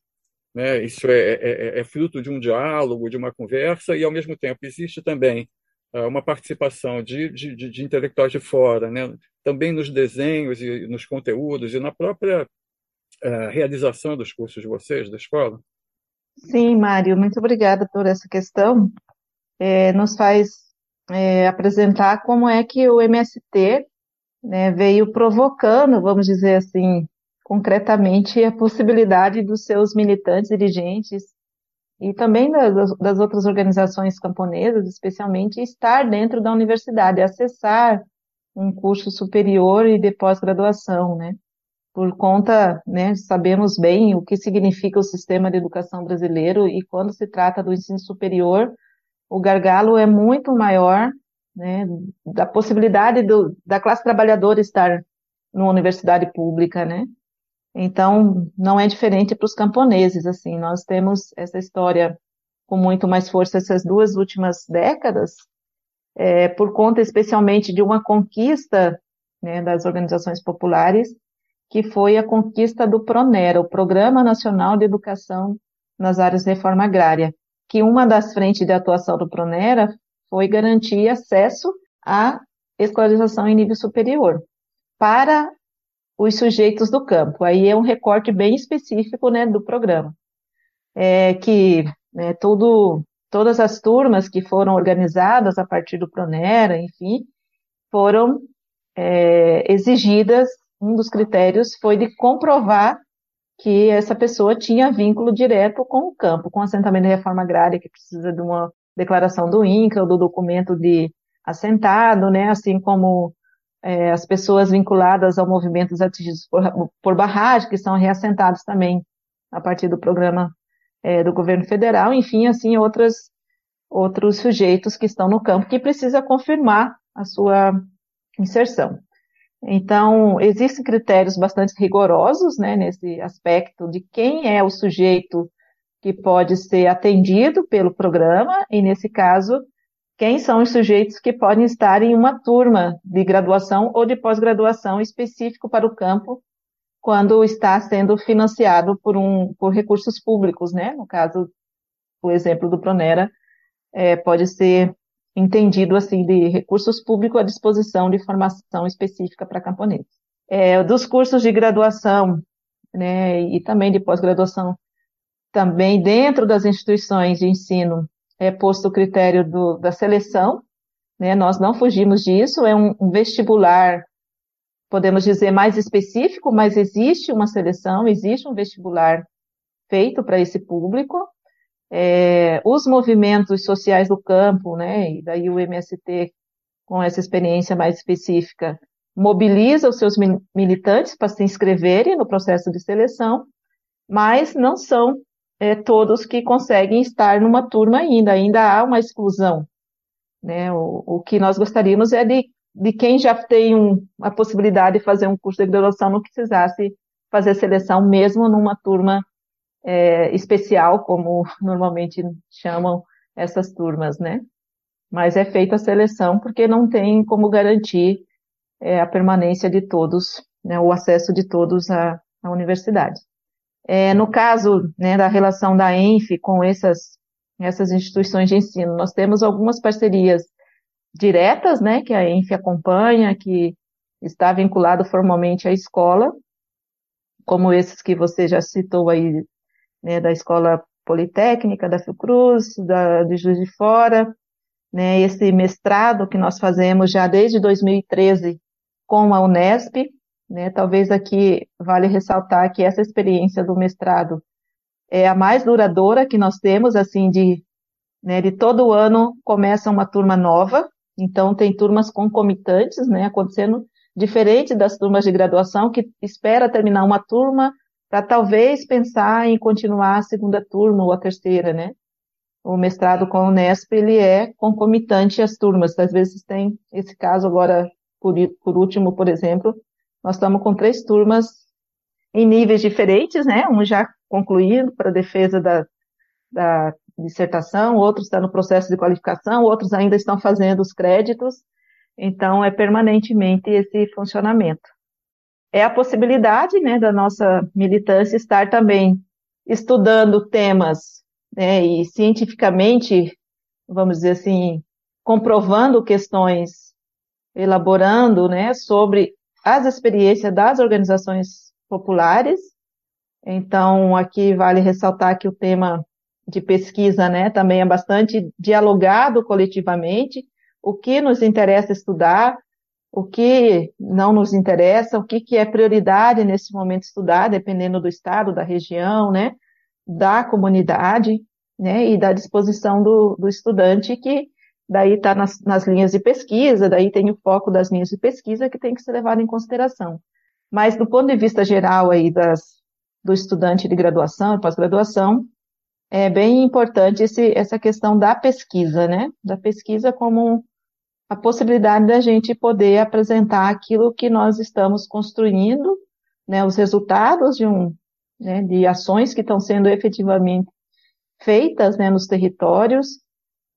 Né? Isso é, é, é fruto de um diálogo, de uma conversa, e, ao mesmo tempo, existe também uma participação de, de, de, intelectuais de fora, né? também nos desenhos e nos conteúdos e na própria uh, realização dos cursos de vocês, da escola? Sim, Mário, muito obrigada por essa questão. É, nos faz é, apresentar como é que o MST né, veio provocando, vamos dizer assim, concretamente, a possibilidade dos seus militantes, dirigentes e também das, das outras organizações camponesas, especialmente, estar dentro da universidade, acessar um curso superior e de pós-graduação, né? Por conta, né, sabemos bem o que significa o sistema de educação brasileiro e quando se trata do ensino superior, o gargalo é muito maior, né, da possibilidade do, da classe trabalhadora estar numa universidade pública, né? Então, não é diferente para os camponeses, assim, nós temos essa história com muito mais força essas duas últimas décadas, é, por conta especialmente de uma conquista né, das organizações populares, que foi a conquista do PRONERA, o Programa Nacional de Educação nas áreas de reforma agrária, que uma das frentes de atuação do PRONERA foi garantir acesso à escolarização em nível superior para os sujeitos do campo. Aí é um recorte bem específico né, do programa, é, que né, todo, todas as turmas que foram organizadas a partir do PRONERA, enfim, foram é, exigidas um dos critérios foi de comprovar que essa pessoa tinha vínculo direto com o campo, com o assentamento de reforma agrária, que precisa de uma declaração do INCRA, ou do documento de assentado, né, assim como é, as pessoas vinculadas ao movimento atingidos por, por barragem, que são reassentados também a partir do programa é, do governo federal, enfim, assim, outras, outros sujeitos que estão no campo que precisa confirmar a sua inserção. Então, existem critérios bastante rigorosos né, nesse aspecto de quem é o sujeito que pode ser atendido pelo programa, e nesse caso, quem são os sujeitos que podem estar em uma turma de graduação ou de pós-graduação específico para o campo, quando está sendo financiado por, um, por recursos públicos, né? No caso, o exemplo do Pronera é, pode ser entendido assim de recursos públicos à disposição de formação específica para camponeses. É, dos cursos de graduação, né, e também de pós-graduação, também dentro das instituições de ensino é posto o critério do, da seleção, né, nós não fugimos disso, é um, um vestibular, podemos dizer, mais específico, mas existe uma seleção, existe um vestibular feito para esse público, é, os movimentos sociais do campo, né, e daí o MST, com essa experiência mais específica, mobiliza os seus militantes para se inscreverem no processo de seleção, mas não são é, todos que conseguem estar numa turma ainda, ainda há uma exclusão. Né? O, o que nós gostaríamos é de, de quem já tem um, a possibilidade de fazer um curso de graduação não precisasse fazer seleção mesmo numa turma é, especial, como normalmente chamam essas turmas, né? Mas é feita a seleção porque não tem como garantir é, a permanência de todos, né, o acesso de todos à, à universidade. É, no caso né, da relação da ENF com essas, essas instituições de ensino, nós temos algumas parcerias diretas, né, que a ENF acompanha, que está vinculado formalmente à escola, como esses que você já citou aí né, da Escola Politécnica, da Fiocruz, da, de Juiz de Fora, né, esse mestrado que nós fazemos já desde 2013 com a Unesp, né, talvez aqui vale ressaltar que essa experiência do mestrado é a mais duradoura que nós temos, assim, de, né, de todo ano começa uma turma nova, então tem turmas concomitantes, né, acontecendo diferente das turmas de graduação que espera terminar uma turma para talvez pensar em continuar a segunda turma ou a terceira, né? O mestrado com a Unesp, ele é concomitante às turmas, às vezes tem esse caso agora, por, por último, por exemplo, nós estamos com três turmas em níveis diferentes, né? Um já concluindo para defesa da, da dissertação, outros está no processo de qualificação, outros ainda estão fazendo os créditos, então, é permanentemente esse funcionamento. É a possibilidade né, da nossa militância estar também estudando temas né, e cientificamente, vamos dizer assim, comprovando questões, elaborando né, sobre as experiências das organizações populares. Então, aqui vale ressaltar que o tema de pesquisa né, também é bastante dialogado coletivamente, o que nos interessa estudar, o que não nos interessa, o que, que é prioridade nesse momento estudar, dependendo do estado, da região, né, da comunidade, né, e da disposição do, do estudante, que daí está nas, nas linhas de pesquisa, daí tem o foco das linhas de pesquisa que tem que ser levado em consideração. Mas do ponto de vista geral aí das, do estudante de graduação e pós-graduação, é bem importante esse, essa questão da pesquisa, né? Da pesquisa como a possibilidade da gente poder apresentar aquilo que nós estamos construindo, né? Os resultados de um, né, de ações que estão sendo efetivamente feitas, né, nos territórios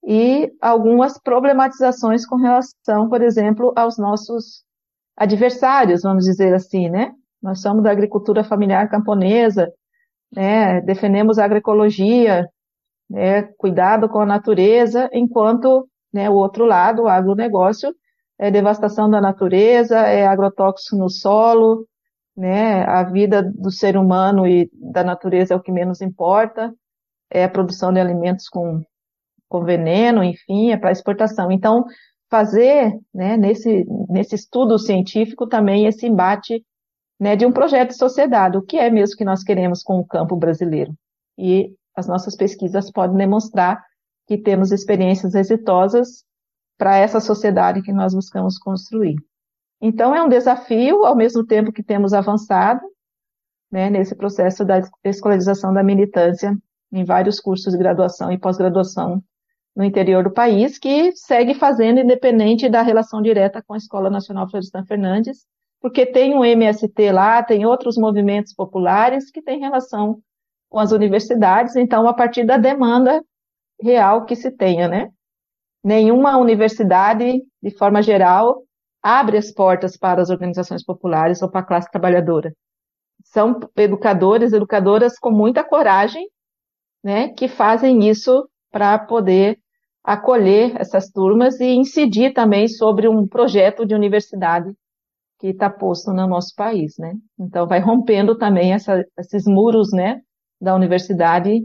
e algumas problematizações com relação, por exemplo, aos nossos adversários, vamos dizer assim, né? Nós somos da agricultura familiar camponesa, né, defendemos a agroecologia, né, cuidado com a natureza, enquanto né, o outro lado, o agronegócio, é devastação da natureza, é agrotóxico no solo, né, a vida do ser humano e da natureza é o que menos importa, é a produção de alimentos com, com veneno, enfim, é para exportação. Então, fazer, né, nesse, nesse estudo científico também esse embate né, de um projeto de sociedade, o que é mesmo que nós queremos com o campo brasileiro. E as nossas pesquisas podem demonstrar que temos experiências exitosas para essa sociedade que nós buscamos construir. Então, é um desafio, ao mesmo tempo que temos avançado né, nesse processo da escolarização da militância em vários cursos de graduação e pós-graduação no interior do país, que segue fazendo independente da relação direta com a Escola Nacional Florestan Fernandes, porque tem um MST lá, tem outros movimentos populares que têm relação com as universidades, então, a partir da demanda real que se tenha, né? Nenhuma universidade, de forma geral, abre as portas para as organizações populares ou para a classe trabalhadora. São educadores, educadoras com muita coragem, né, que fazem isso para poder acolher essas turmas e incidir também sobre um projeto de universidade que está posto no nosso país, né? Então, vai rompendo também essa, esses muros, né, da universidade,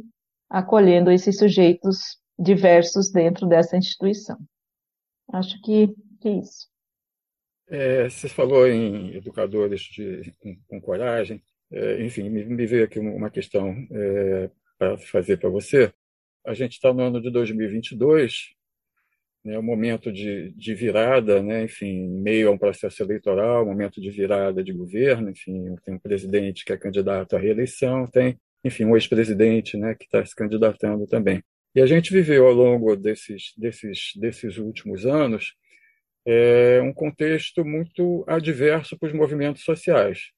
acolhendo esses sujeitos diversos dentro dessa instituição. Acho que, que é isso. É, você falou em educadores de, com, com coragem. É, enfim, me, me, veio aqui uma questão é, para fazer para você. A gente está no ano de 2022 né, um momento de, de virada, né, enfim, meio a um processo eleitoral, momento de virada de governo, enfim, tem um presidente que é candidato à reeleição, tem, enfim, um ex-presidente, né, que está se candidatando também. E a gente viveu ao longo desses, desses, desses últimos anos é, um contexto muito adverso para os movimentos sociais,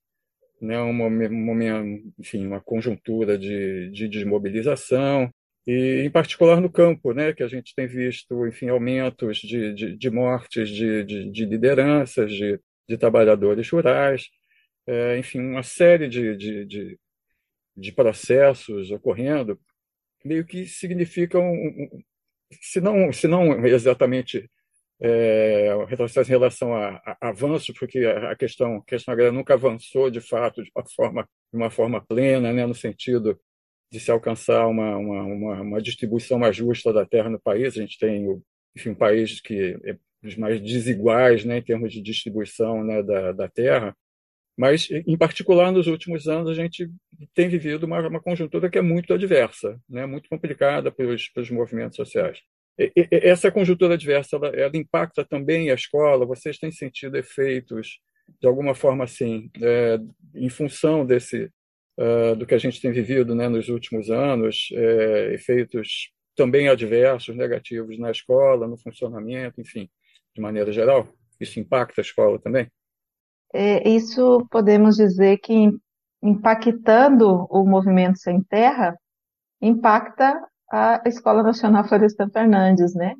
né, um momento, enfim, uma conjuntura de, de desmobilização, e em particular no campo, né, que a gente tem visto, enfim, aumentos de, de, de mortes de, de, de, lideranças, de, de trabalhadores rurais, é, enfim, uma série de, de, de, processos ocorrendo, meio que significam, se não, se não exatamente é, retrocesso em relação a, a, avanços, porque a questão, a questão agrária nunca avançou de fato de uma forma, de uma forma plena, né, no sentido de se alcançar uma, uma, uma, uma, distribuição mais justa da terra no país. A gente tem enfim, um país que é dos mais desiguais né, em termos de distribuição né, da, da terra, Mas, em particular, nos últimos anos, a gente tem vivido uma, uma conjuntura que é muito adversa, né? muito complicada para os movimentos sociais. E, e, essa conjuntura adversa, ela, ela, impacta também a escola? Vocês têm sentido efeitos, de alguma forma, assim, é, em função desse, uh, do que a gente tem vivido né, nos últimos anos, é, efeitos também adversos, negativos na escola, no funcionamento, enfim, de maneira geral? Isso impacta a escola também? É, isso podemos dizer que impactando o movimento sem terra, impacta a Escola Nacional Florestan Fernandes, né?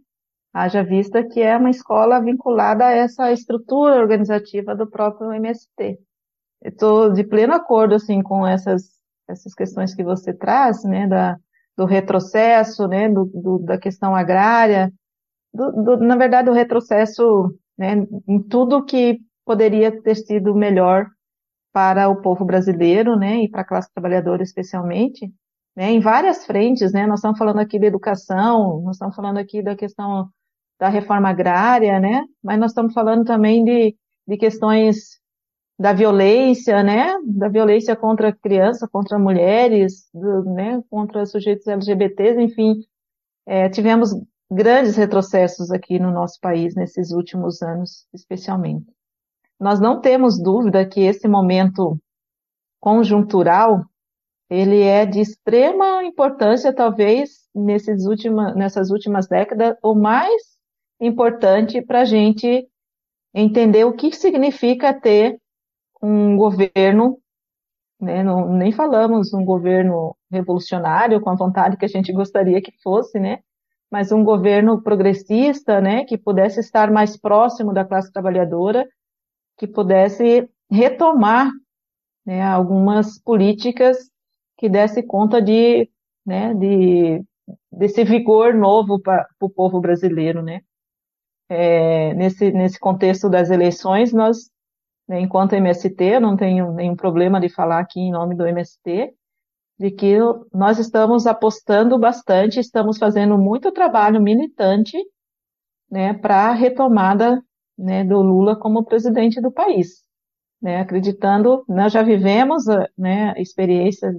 Haja vista que é uma escola vinculada a essa estrutura organizativa do próprio MST. Estou de pleno acordo assim com essas essas questões que você traz, né, da, do retrocesso, né, do, do da questão agrária, do, do, na verdade o retrocesso, né, em tudo que poderia ter sido melhor para o povo brasileiro, né, e para a classe trabalhadora especialmente, né, em várias frentes, né, nós estamos falando aqui da educação, nós estamos falando aqui da questão da reforma agrária, né, mas nós estamos falando também de, de questões da violência, né, da violência contra crianças, contra mulheres, do, né, contra sujeitos LGBTs, enfim, é, tivemos grandes retrocessos aqui no nosso país nesses últimos anos, especialmente nós não temos dúvida que esse momento conjuntural ele é de extrema importância, talvez nesses última, nessas últimas décadas, o mais importante para a gente entender o que significa ter um governo, né, não, nem falamos um governo revolucionário com a vontade que a gente gostaria que fosse, né, mas um governo progressista, né, que pudesse estar mais próximo da classe trabalhadora que pudesse retomar né, algumas políticas que desse conta de, né, de desse vigor novo para o povo brasileiro, né? É, nesse, nesse contexto das eleições, nós, né, enquanto MST, não tenho nenhum problema de falar aqui em nome do MST, de que nós estamos apostando bastante, estamos fazendo muito trabalho militante, né, para retomada né, do Lula como presidente do país, né, acreditando, nós já vivemos né, a experiência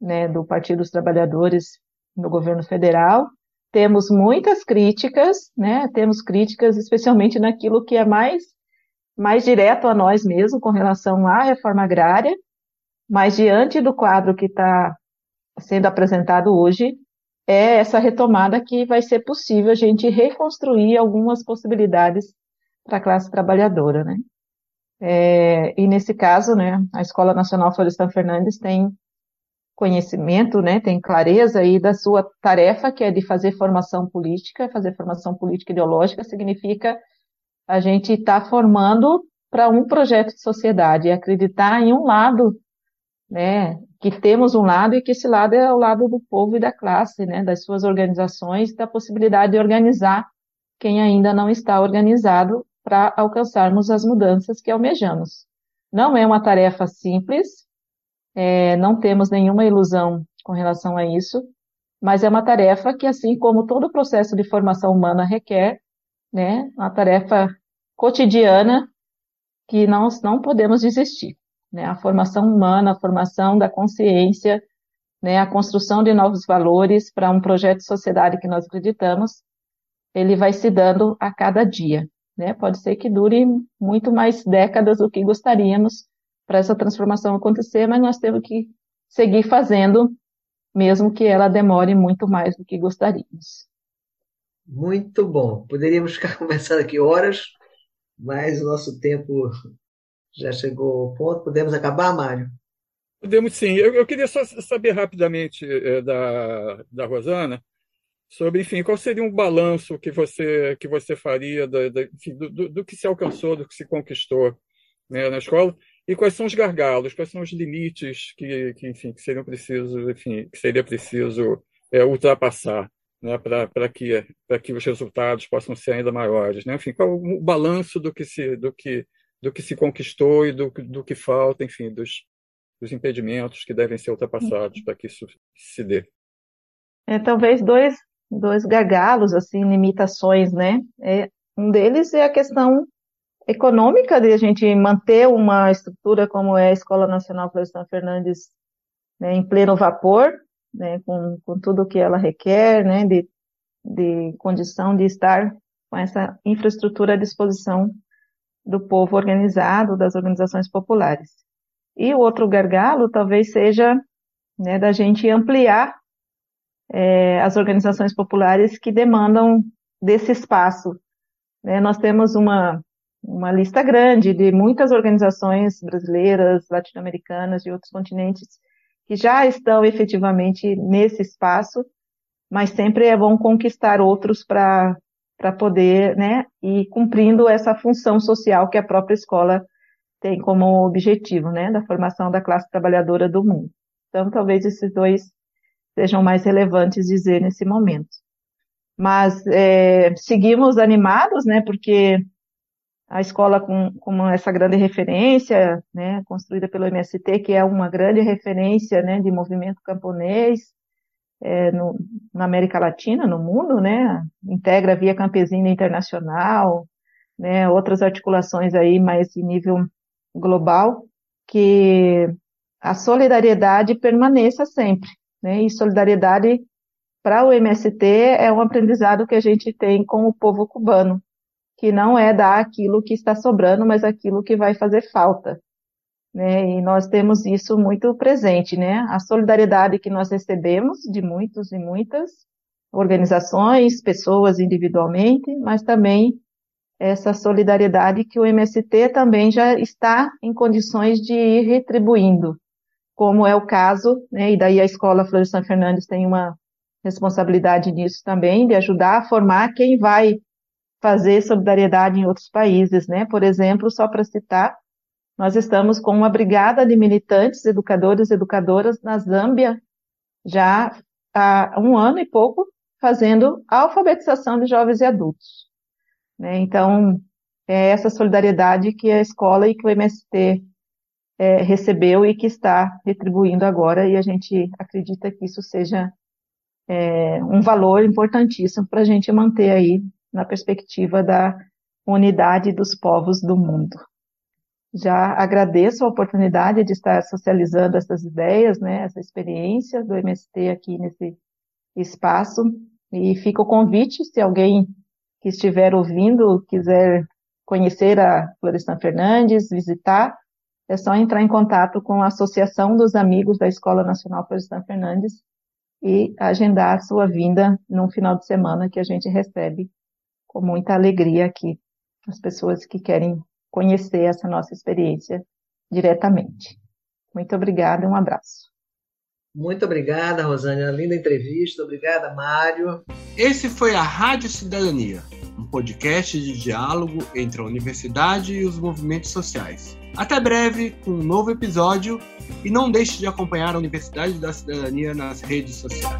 né, do Partido dos Trabalhadores no governo federal, temos muitas críticas, né, temos críticas especialmente naquilo que é mais, mais direto a nós mesmos com relação à reforma agrária, mas diante do quadro que está sendo apresentado hoje, é essa retomada que vai ser possível a gente reconstruir algumas possibilidades para a classe trabalhadora, né? É, e nesse caso, né, a Escola Nacional Florestan Fernandes tem conhecimento, né, tem clareza aí da sua tarefa, que é de fazer formação política. Fazer formação política ideológica significa a gente estar tá formando para um projeto de sociedade, acreditar em um lado, né, que temos um lado e que esse lado é o lado do povo e da classe, né, das suas organizações, da possibilidade de organizar quem ainda não está organizado para alcançarmos as mudanças que almejamos. Não é uma tarefa simples, é, não temos nenhuma ilusão com relação a isso, mas é uma tarefa que, assim como todo o processo de formação humana requer, né, uma tarefa cotidiana que nós não podemos desistir. Né, a formação humana, a formação da consciência, né, a construção de novos valores para um projeto de sociedade que nós acreditamos, ele vai se dando a cada dia. Né? Pode ser que dure muito mais décadas do que gostaríamos para essa transformação acontecer, mas nós temos que seguir fazendo, mesmo que ela demore muito mais do que gostaríamos. Muito bom. Poderíamos ficar conversando aqui horas, mas o nosso tempo já chegou ao ponto. Podemos acabar, Mário? Podemos sim. Eu, eu queria só saber rapidamente é, da, da Rosana sobre, enfim, qual seria um balanço que você que você faria do, do, do, que se alcançou, do que se conquistou né, na escola e quais são os gargalos, quais são os limites que, que enfim, que seriam preciso, enfim, que seria preciso é, ultrapassar, né, para que para que os resultados possam ser ainda maiores, né? Enfim, qual o balanço do que se do que do que se conquistou e do, do que falta, enfim, dos, dos impedimentos que devem ser ultrapassados para que isso se dê. É, talvez dois dois gargalos, assim, limitações, né? É, um deles é a questão econômica de a gente manter uma estrutura como é a Escola Nacional Florestan Fernandes né, em pleno vapor, né, com, com tudo que ela requer, né, de, de condição de estar com essa infraestrutura à disposição do povo organizado, das organizações populares. E o outro gargalo talvez seja né, da gente ampliar é, as organizações populares que demandam desse espaço. Né, nós temos uma, uma lista grande de muitas organizações brasileiras, latino-americanas, de outros continentes, que já estão efetivamente nesse espaço, mas sempre é bom conquistar outros para poder né, ir cumprindo essa função social que a própria escola tem como objetivo, né, da formação da classe trabalhadora do mundo. Então, talvez esses dois sejam mais relevantes dizer nesse momento. Mas é, seguimos animados, né, porque a escola com, com essa grande referência, né, construída pelo MST, que é uma grande referência, né, de movimento camponês é, no, na América Latina, no mundo, né, integra Via Campesina Internacional, né, outras articulações aí mais em nível global, que a solidariedade permaneça sempre, né? E solidariedade para o MST é um aprendizado que a gente tem com o povo cubano, que não é dar aquilo que está sobrando, mas aquilo que vai fazer falta. Né? E nós temos isso muito presente, né? A solidariedade que nós recebemos de muitos e muitas organizações, pessoas individualmente, mas também essa solidariedade que o MST também já está em condições de ir retribuindo como é o caso, né, e daí a escola Florestan Fernandes tem uma responsabilidade nisso também, de ajudar a formar quem vai fazer solidariedade em outros países, né? Por exemplo, só para citar, nós estamos com uma brigada de militantes, educadores e educadoras na Zâmbia, já há um ano e pouco, fazendo alfabetização de jovens e adultos. Né? Então, é essa solidariedade que a escola e que o MST é, recebeu e que está retribuindo agora, e a gente acredita que isso seja é, um valor importantíssimo para a gente manter aí na perspectiva da unidade dos povos do mundo. Já agradeço a oportunidade de estar socializando essas ideias, né, essa experiência do MST aqui nesse espaço, e fica o convite, se alguém que estiver ouvindo quiser conhecer a Florestan Fernandes, visitar, é só entrar em contato com a Associação dos Amigos da Escola Nacional Florestan Fernandes e agendar a sua vinda num final de semana que a gente recebe com muita alegria aqui as pessoas que querem conhecer essa nossa experiência diretamente. Muito obrigada e um abraço. Muito obrigada, Rosânia. Linda entrevista. Obrigada, Mário. Esse foi a Rádio Cidadania, um podcast de diálogo entre a universidade e os movimentos sociais. Até breve com um novo episódio e não deixe de acompanhar a Universidade da Cidadania nas redes sociais.